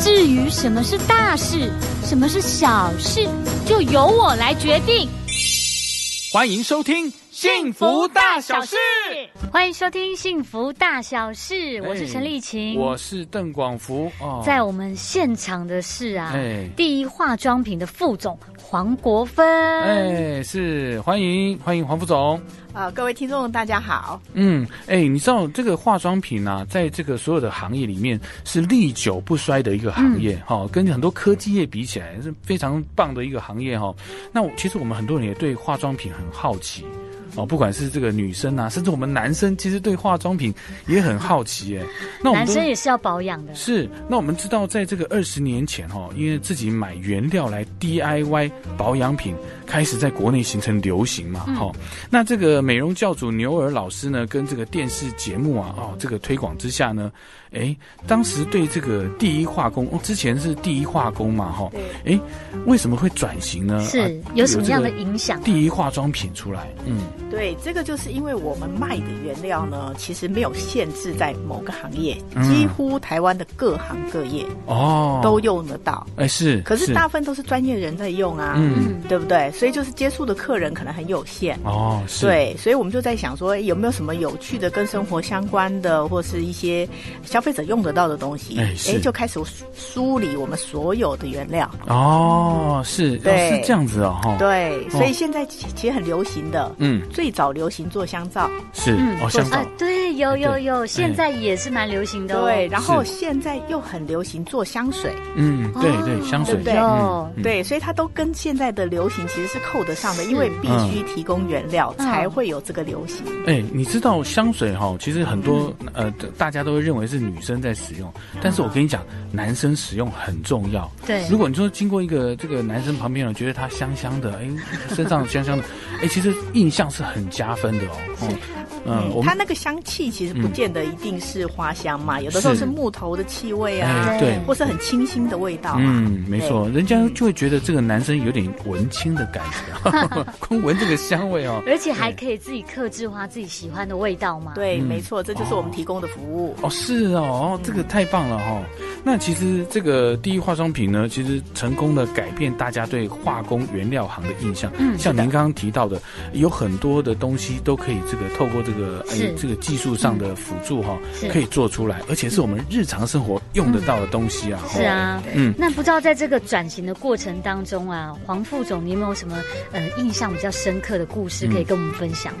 至于什么是大事，什么是小事，就由我来决定。欢迎收听《幸福大小事》。欢迎收听《幸福大小事》，我是陈丽琴，我是邓广福。哦，在我们现场的是啊，第一化妆品的副总黄国芬。哎，是欢迎欢迎黄副总。啊，各位听众大家好。嗯，哎，你知道这个化妆品呢，在这个所有的行业里面是历久不衰的一个行业哈，跟很多科技业比起来是非常棒的一个行业哈。那其实我们很多人也对化妆品很好奇。哦，不管是这个女生啊，甚至我们男生，其实对化妆品也很好奇哎。那我们男生也是要保养的。是，那我们知道，在这个二十年前哈，因为自己买原料来 DIY 保养品，开始在国内形成流行嘛哈。那这个美容教主牛尔老师呢，跟这个电视节目啊，哦，这个推广之下呢。哎，当时对这个第一化工，哦之前是第一化工嘛，哈，哎，为什么会转型呢？是有什么样的影响？第一化妆品出来，嗯，对，这个就是因为我们卖的原料呢，其实没有限制在某个行业，几乎台湾的各行各业哦都用得到。哎，是，可是大部分都是专业人在用啊，嗯，对不对？所以就是接触的客人可能很有限。哦，是，对，所以我们就在想说，有没有什么有趣的跟生活相关的，或是一些。消费者用得到的东西，哎，就开始梳理我们所有的原料。哦，是，对，是这样子哦，哈。对，所以现在其实很流行的，嗯，最早流行做香皂，是，哦，香皂，对，有有有，现在也是蛮流行的。对，然后现在又很流行做香水，嗯，对对，香水，对，对，所以它都跟现在的流行其实是扣得上的，因为必须提供原料才会有这个流行。哎，你知道香水哈，其实很多呃，大家都会认为是。女生在使用，但是我跟你讲，男生使用很重要。对，如果你说经过一个这个男生旁边，觉得他香香的，哎，身上香香的，哎，其实印象是很加分的哦。嗯，它那个香气其实不见得一定是花香嘛，有的时候是木头的气味啊，对，或是很清新的味道。嗯，没错，人家就会觉得这个男生有点文青的感觉，光闻这个香味哦，而且还可以自己克制化自己喜欢的味道嘛。对，没错，这就是我们提供的服务。哦，是哦，哦，这个太棒了哈。那其实这个第一化妆品呢，其实成功的改变大家对化工原料行的印象。嗯，像您刚刚提到的，有很多的东西都可以这个透过这个哎这个技术上的辅助哈，可以做出来，而且是我们日常生活用得到的东西啊。是啊，嗯。那不知道在这个转型的过程当中啊，黄副总，你有没有什么呃印象比较深刻的故事可以跟我们分享？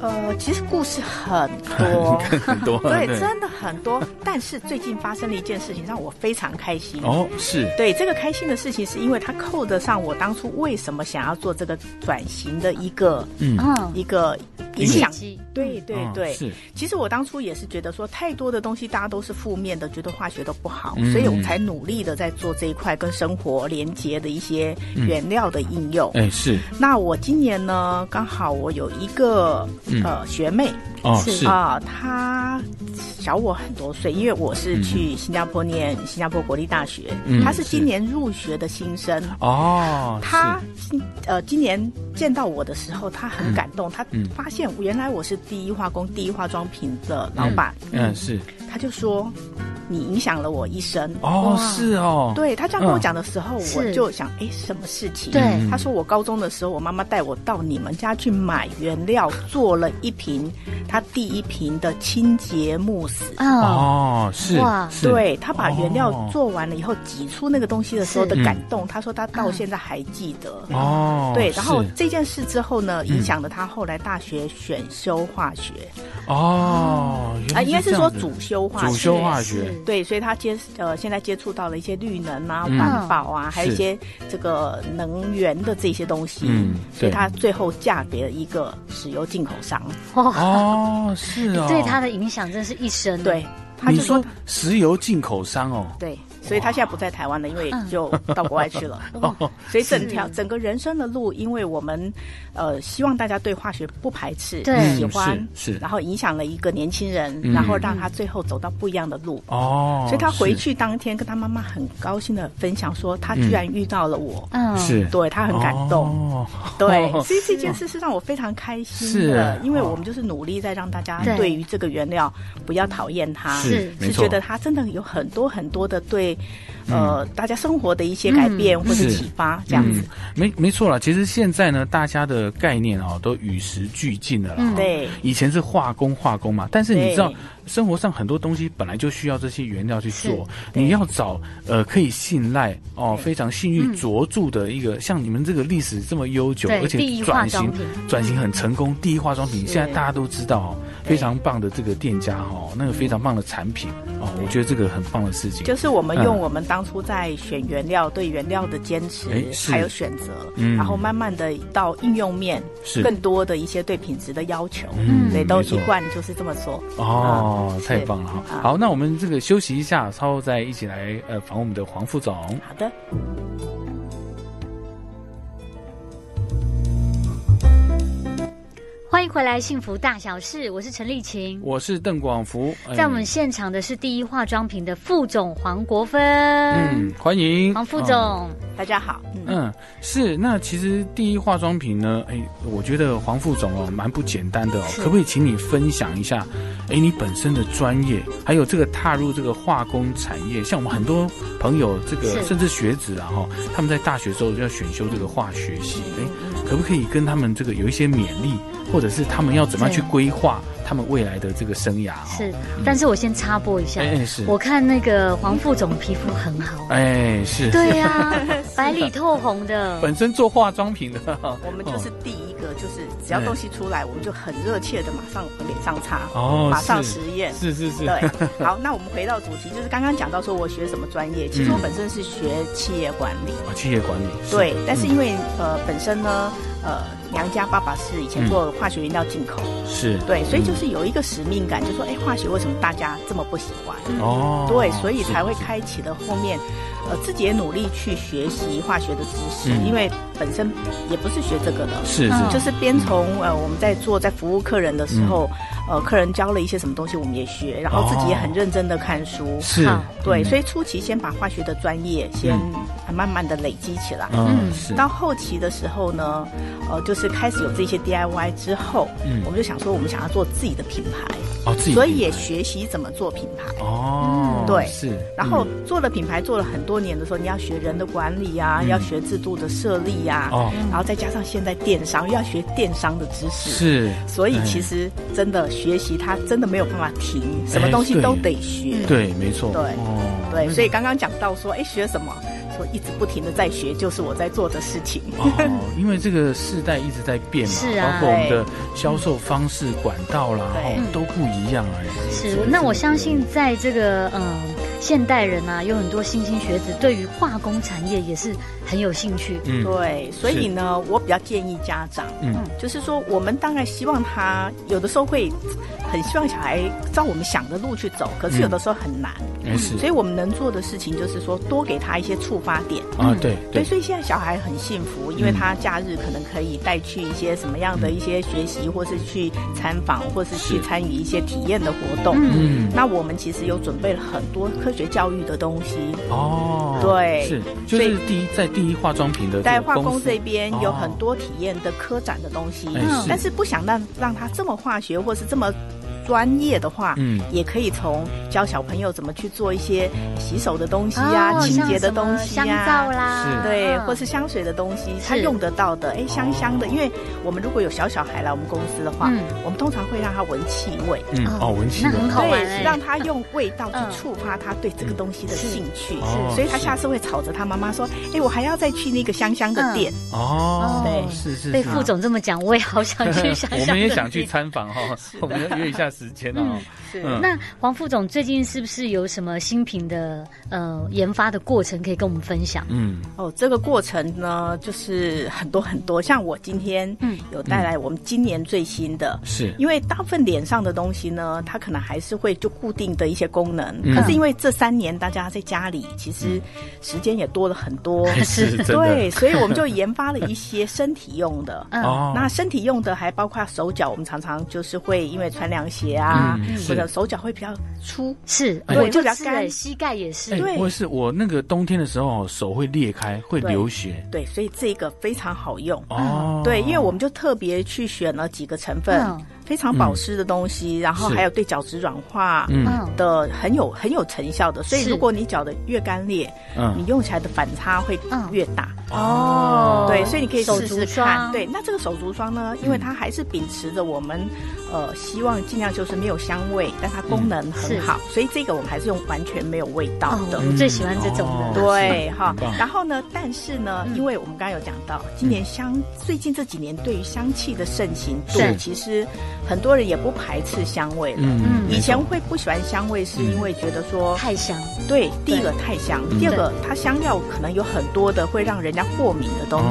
呃，其实故事很多，很多，对，真的很多。但是最近发生了一件事情，让我非常开心。哦，是。对这个开心的事情，是因为它扣得上我当初为什么想要做这个转型的一个，嗯，一个影响。对对对，是。其实我当初也是觉得说，太多的东西大家都是负面的，觉得化学都不好，所以我才努力的在做这一块跟生活连接的一些原料的应用。哎，是。那我今年呢，刚好我有一个。呃，学妹哦，是啊，她小我很多岁，因为我是去新加坡念新加坡国立大学，他是今年入学的新生。哦。他呃，今年见到我的时候，他很感动，他发现原来我是第一化工、第一化妆品的老板，嗯，是，他就说。你影响了我一生。哦，是哦，对他这样跟我讲的时候，我就想，哎，什么事情？对，他说我高中的时候，我妈妈带我到你们家去买原料，做了一瓶他第一瓶的清洁慕斯哦，是哇，对他把原料做完了以后，挤出那个东西的时候的感动，他说他到现在还记得。哦，对，然后这件事之后呢，影响了他后来大学选修化学。哦，啊，应该是说主修化主修化学。对，所以他接呃，现在接触到了一些绿能啊、环保啊，还有一些这个能源的这些东西，嗯，所以他最后嫁给了一个石油进口商。哦，是哦，对他的影响真是一生。对。他就说石油进口商哦，对。所以他现在不在台湾了，因为就到国外去了。所以整条整个人生的路，因为我们呃希望大家对化学不排斥，喜欢是，然后影响了一个年轻人，然后让他最后走到不一样的路。哦，所以他回去当天跟他妈妈很高兴的分享说，他居然遇到了我。嗯，是。对他很感动。对，所以这件事是让我非常开心的，因为我们就是努力在让大家对。于这个原料不要讨厌它，是是觉得它真的有很多很多的对。呃，大家生活的一些改变或者启发，这样子，没没错了。其实现在呢，大家的概念哦，都与时俱进了。嗯，对。以前是化工化工嘛，但是你知道。生活上很多东西本来就需要这些原料去做，你要找呃可以信赖哦，非常信誉卓著的一个，像你们这个历史这么悠久，而且转型转型很成功，第一化妆品现在大家都知道，非常棒的这个店家哈，那个非常棒的产品哦，我觉得这个很棒的事情。就是我们用我们当初在选原料对原料的坚持，还有选择，然后慢慢的到应用面，是。更多的一些对品质的要求，嗯，对，都一贯就是这么做哦。哦，太棒了哈！好，那我们这个休息一下，稍后再一起来呃访问我们的黄副总。好的。欢迎回来，《幸福大小事》，我是陈丽琴，我是邓广福，在我们现场的是第一化妆品的副总黄国芬，嗯，欢迎。黄副总，大家好，嗯，是，那其实第一化妆品呢，哎，我觉得黄副总哦，蛮不简单的哦，可不可以请你分享一下，哎，你本身的专业，还有这个踏入这个化工产业，像我们很多朋友，这个甚至学子啊哈，他们在大学时候就要选修这个化学系，哎，可不可以跟他们这个有一些勉励？或者是他们要怎么样去规划他们未来的这个生涯？是，但是我先插播一下，哎是，我看那个黄副总皮肤很好，哎，是，对呀，白里透红的，本身做化妆品的，我们就是第一个，就是只要东西出来，我们就很热切的马上往脸上擦，哦，马上实验，是。是是，对，好，那我们回到主题，就是刚刚讲到说我学什么专业，其实我本身是学企业管理，啊，企业管理，对，但是因为呃本身呢，呃。娘家爸爸是以前做化学原料进口，是对，所以就是有一个使命感，就说，哎，化学为什么大家这么不喜欢？哦，对，所以才会开启了后面，呃，自己也努力去学习化学的知识，因为本身也不是学这个的，是是，就是边从呃我们在做在服务客人的时候。呃，客人教了一些什么东西，我们也学，然后自己也很认真的看书。是，对，所以初期先把化学的专业先慢慢的累积起来。嗯，是。到后期的时候呢，呃，就是开始有这些 DIY 之后，嗯，我们就想说，我们想要做自己的品牌。哦，自己。所以也学习怎么做品牌。哦，对，是。然后做了品牌做了很多年的时候，你要学人的管理啊，要学制度的设立呀。哦。然后再加上现在电商，又要学电商的知识。是。所以其实真的。学习它真的没有办法停，什么东西都得学。对，没错。对，对，所以刚刚讲到说，哎，学什么？说一直不停的在学，就是我在做的事情。哦，因为这个世代一直在变嘛，是啊，包括我们的销售方式、管道啦，都不一样啊。是，那我相信在这个嗯。现代人啊，有很多新兴学子对于化工产业也是很有兴趣。嗯，对，所以呢，我比较建议家长，嗯，就是说，我们当然希望他有的时候会很希望小孩照我们想的路去走，可是有的时候很难。没事。所以我们能做的事情就是说，多给他一些触发点。啊，对对。所以现在小孩很幸福，因为他假日可能可以带去一些什么样的一些学习，或是去参访，或是去参与一些体验的活动。嗯。那我们其实有准备了很多科学教育的东西。哦，对，是，就是第一在第一化妆品的在化工这边有很多体验的科展的东西，但是不想让让他这么化学或是这么。专业的话，嗯，也可以从教小朋友怎么去做一些洗手的东西啊，清洁的东西呀，香皂啦，是，对，或是香水的东西，他用得到的，哎，香香的。因为我们如果有小小孩来我们公司的话，嗯。我们通常会让他闻气味，嗯，哦，闻气味，对，让他用味道去触发他对这个东西的兴趣，是，所以他下次会吵着他妈妈说，哎，我还要再去那个香香的店，哦，对，是是。被副总这么讲，我也好想去 香香。我们也想去参访哈，我们约一下。时间哦。是。那黄副总最近是不是有什么新品的呃研发的过程可以跟我们分享？嗯，哦，这个过程呢，就是很多很多，像我今天嗯。有带来我们今年最新的，是。因为大部分脸上的东西呢，它可能还是会就固定的一些功能，可是因为这三年大家在家里其实时间也多了很多，是 对，所以我们就研发了一些身体用的，嗯，那身体用的还包括手脚，我们常常就是会因为穿凉鞋啊，或者手脚会比较粗，是，对就比较干，膝盖也是，对，不是我那个冬天的时候手会裂开，会流血，对，所以这个非常好用，哦，对，因为我们就特别去选了几个成分。非常保湿的东西，然后还有对角质软化的很有很有成效的，所以如果你脚的越干裂，你用起来的反差会越大。哦。对，所以你可以试试看。对，那这个手足霜呢，因为它还是秉持着我们呃希望尽量就是没有香味，但它功能很好，所以这个我们还是用完全没有味道的。我最喜欢这种的。对哈，然后呢，但是呢，因为我们刚刚有讲到，今年香最近这几年对于香气的盛行度，其实。很多人也不排斥香味了。嗯，以前会不喜欢香味，是因为觉得说太香。对，第一个太香，第二个它香料可能有很多的会让人家过敏的东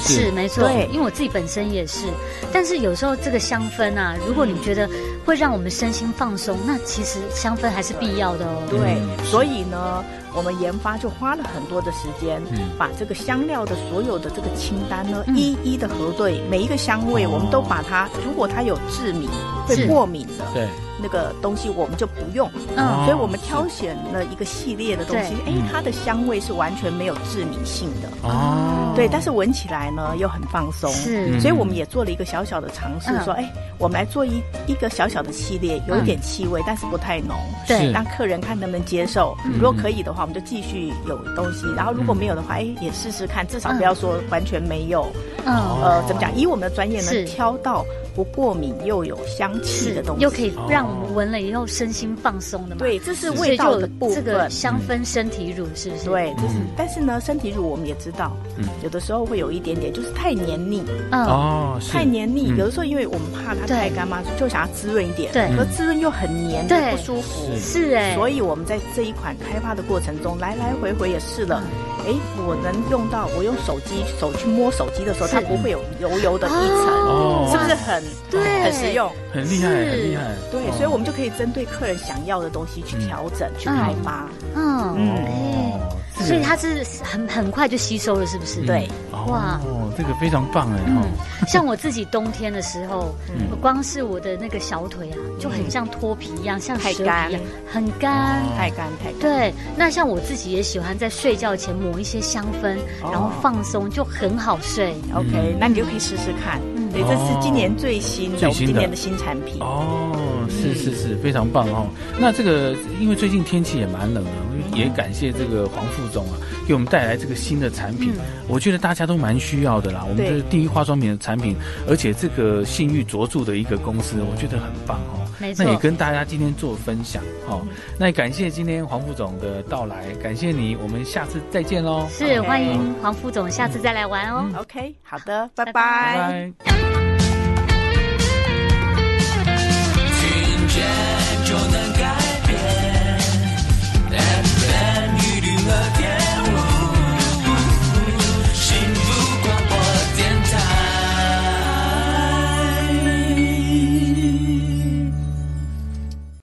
西。是没错。对，因为我自己本身也是。但是有时候这个香氛啊，如果你觉得会让我们身心放松，那其实香氛还是必要的哦。对，所以呢。我们研发就花了很多的时间，把这个香料的所有的这个清单呢，一一的核对，每一个香味，我们都把它，如果它有致敏、会过敏的，对。那个东西我们就不用，嗯，所以我们挑选了一个系列的东西，哎，它的香味是完全没有致敏性的。哦，对，但是闻起来呢又很放松，是，所以我们也做了一个小小的尝试，说，哎，我们来做一一个小小的系列，有一点气味，但是不太浓，对，让客人看能不能接受，如果可以的话，我们就继续有东西，然后如果没有的话，哎，也试试看，至少不要说完全没有，嗯，呃，怎么讲？以我们的专业呢，挑到。不过敏又有香气的东西，又可以让我们闻了以后身心放松的嘛？对，这是味道的部分。这个香氛身体乳是不是？对，就是。但是呢，身体乳我们也知道，有的时候会有一点点，就是太黏腻。嗯哦，太黏腻。有的时候因为我们怕它太干嘛，就想要滋润一点。对，可滋润又很黏，对不舒服。是哎。所以我们在这一款开发的过程中，来来回回也试了。哎，我能用到，我用手机手去摸手机的时候，它不会有油油的一层，是不是很对，很实用，很厉害，很厉害。对，所以我们就可以针对客人想要的东西去调整、去开发。嗯嗯，所以它是很很快就吸收了，是不是？对，哇，哦这个非常棒哎。嗯，像我自己冬天的时候，光是我的那个小腿啊，就很像脱皮一样，像蛇皮一样，很干，太干太干。对，那像我自己也喜欢在睡觉前抹。一些香氛，然后放松就很好睡。OK，那你就可以试试看。对，这是今年最新的，今年的新产品。哦，是是是，非常棒哦。那这个因为最近天气也蛮冷的，也感谢这个黄副总啊，给我们带来这个新的产品。我觉得大家都蛮需要的啦。我们这是第一化妆品的产品，而且这个信誉卓著的一个公司，我觉得很棒哦。那也跟大家今天做分享哦。那也感谢今天黄副总的到来，感谢你，我们下次再见喽。是，欢迎黄副总下次再来玩哦。OK，好的，拜拜。